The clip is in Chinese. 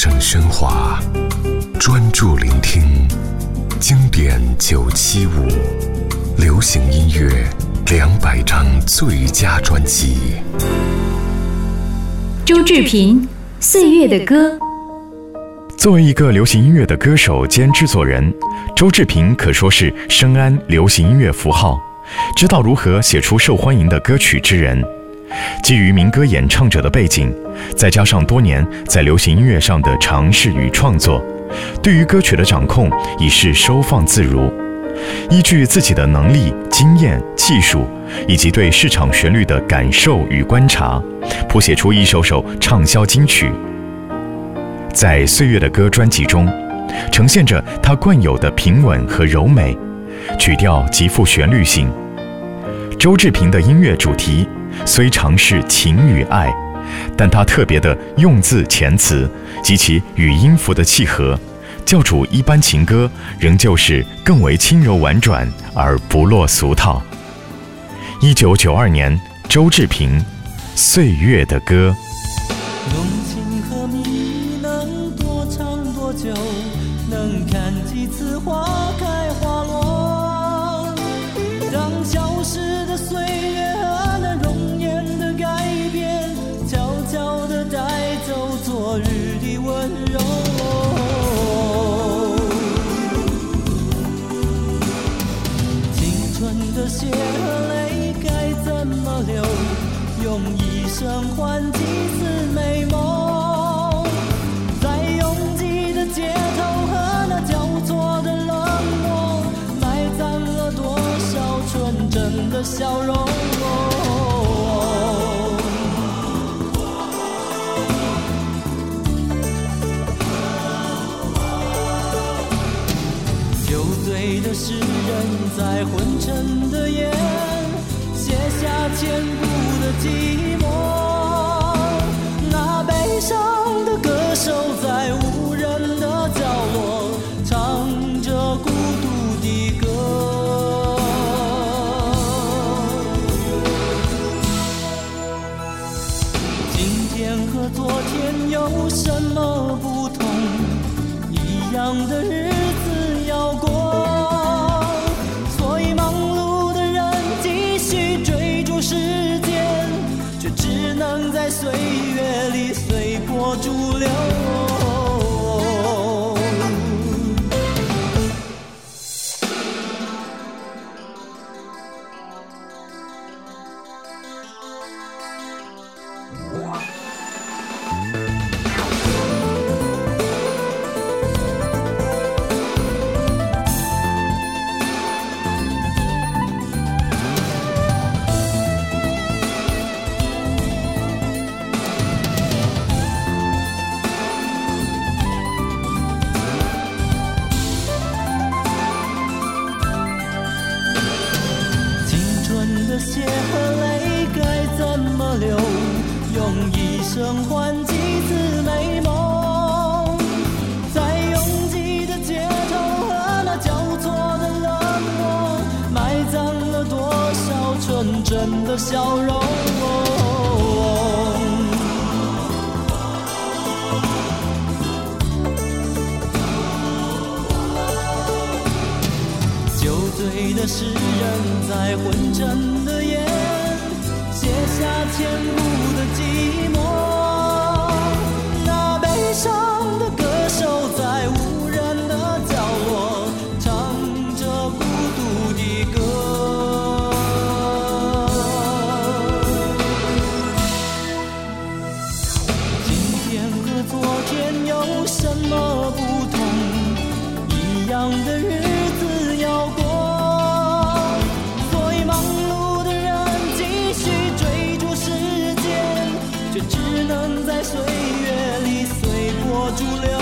声喧哗，专注聆听经典九七五，流行音乐两百张最佳专辑。周志平，《岁月的歌》。作为一个流行音乐的歌手兼制作人，周志平可说是深谙流行音乐符号，知道如何写出受欢迎的歌曲之人。基于民歌演唱者的背景，再加上多年在流行音乐上的尝试与创作，对于歌曲的掌控已是收放自如。依据自己的能力、经验、技术，以及对市场旋律的感受与观察，谱写出一首首畅销金曲。在《岁月的歌》专辑中，呈现着他惯有的平稳和柔美，曲调极富旋律性。周志平的音乐主题。虽尝试情与爱，但他特别的用字遣词及其与音符的契合，教主一般情歌仍旧是更为轻柔婉转而不落俗套。一九九二年，周志平，《岁月的歌》。用情和蜜能多长多久？能看几次花开花落？让消失的岁月。这血和泪该怎么流？用一生换几次美梦？在拥挤的街头和那交错的冷漠，埋葬了多少纯真的笑容？是人在昏沉的夜写下千古的寂寞，那悲伤的歌手在无人的角落唱着孤独的歌。今天和昨天有什么不同？一样的日子要过。生换几次美梦？在拥挤的街头和那交错的冷漠，埋葬了多少纯真的笑容？酒醉的诗人，在昏沉的夜，写下千古的寂却只能在岁月里随波逐流。